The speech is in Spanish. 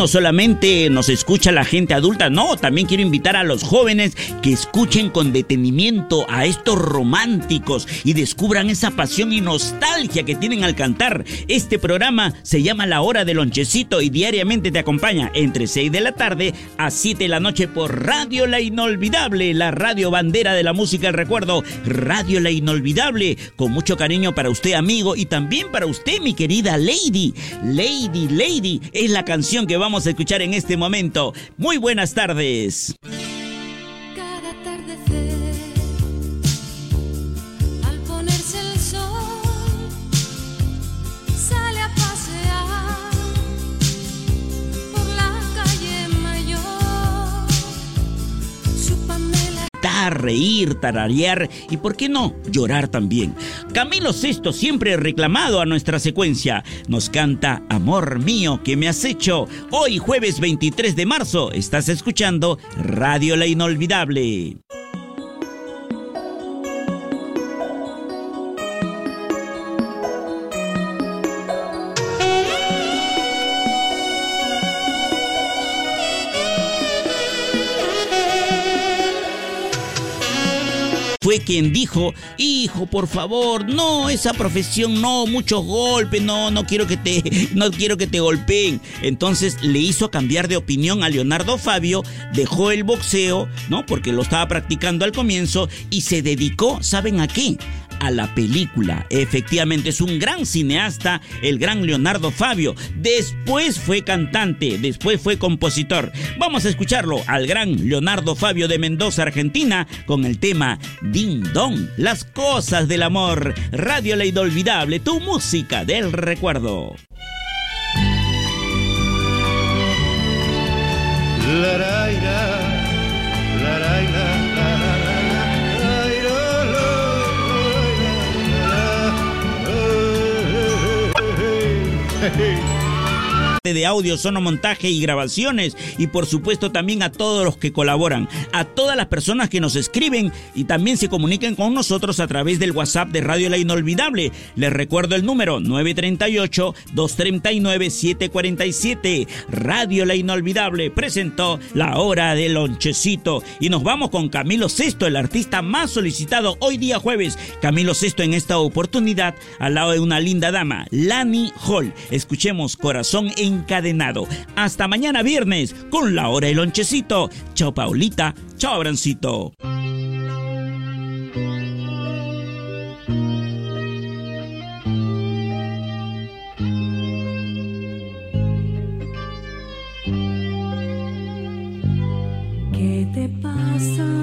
no solamente nos escucha la gente adulta, no, también quiero invitar a los jóvenes que escuchen con detenimiento a estos románticos y descubran esa pasión y nostalgia que tienen al cantar. Este programa se llama La Hora del Lonchecito y diariamente te acompaña entre 6 de la tarde a 7 de la noche por Radio La Inolvidable, la radio bandera de la música del recuerdo, Radio La Inolvidable, con mucho cariño para usted amigo y también para usted mi querida Lady. Lady, Lady es la canción que vamos a escuchar en este momento. Muy buenas tardes. Reír, tararear y, ¿por qué no?, llorar también. Camilo Sesto, siempre reclamado a nuestra secuencia, nos canta Amor mío que me has hecho. Hoy, jueves 23 de marzo, estás escuchando Radio La Inolvidable. Fue quien dijo, hijo, por favor, no, esa profesión, no, muchos golpes, no, no quiero que te, no quiero que te golpeen. Entonces le hizo cambiar de opinión a Leonardo Fabio, dejó el boxeo, ¿no? Porque lo estaba practicando al comienzo y se dedicó, ¿saben a qué? A la película. Efectivamente, es un gran cineasta, el gran Leonardo Fabio. Después fue cantante, después fue compositor. Vamos a escucharlo al gran Leonardo Fabio de Mendoza, Argentina, con el tema Ding Dong, las cosas del amor. Radio La Inolvidable, tu música del recuerdo. Hey. De audio, sonomontaje y grabaciones y por supuesto también a todos los que colaboran, a todas las personas que nos escriben y también se comunican con nosotros a través del WhatsApp de Radio La Inolvidable. Les recuerdo el número 938-239-747. Radio La Inolvidable presentó La Hora del Lonchecito y nos vamos con Camilo Sesto, el artista más solicitado hoy día jueves. Camilo Sesto en esta oportunidad al lado de una linda dama, Lani Hall. Escuchemos Corazón en encadenado. Hasta mañana viernes con la hora del lonchecito. Chao Paulita, chao Abrancito. ¿Qué te pasa?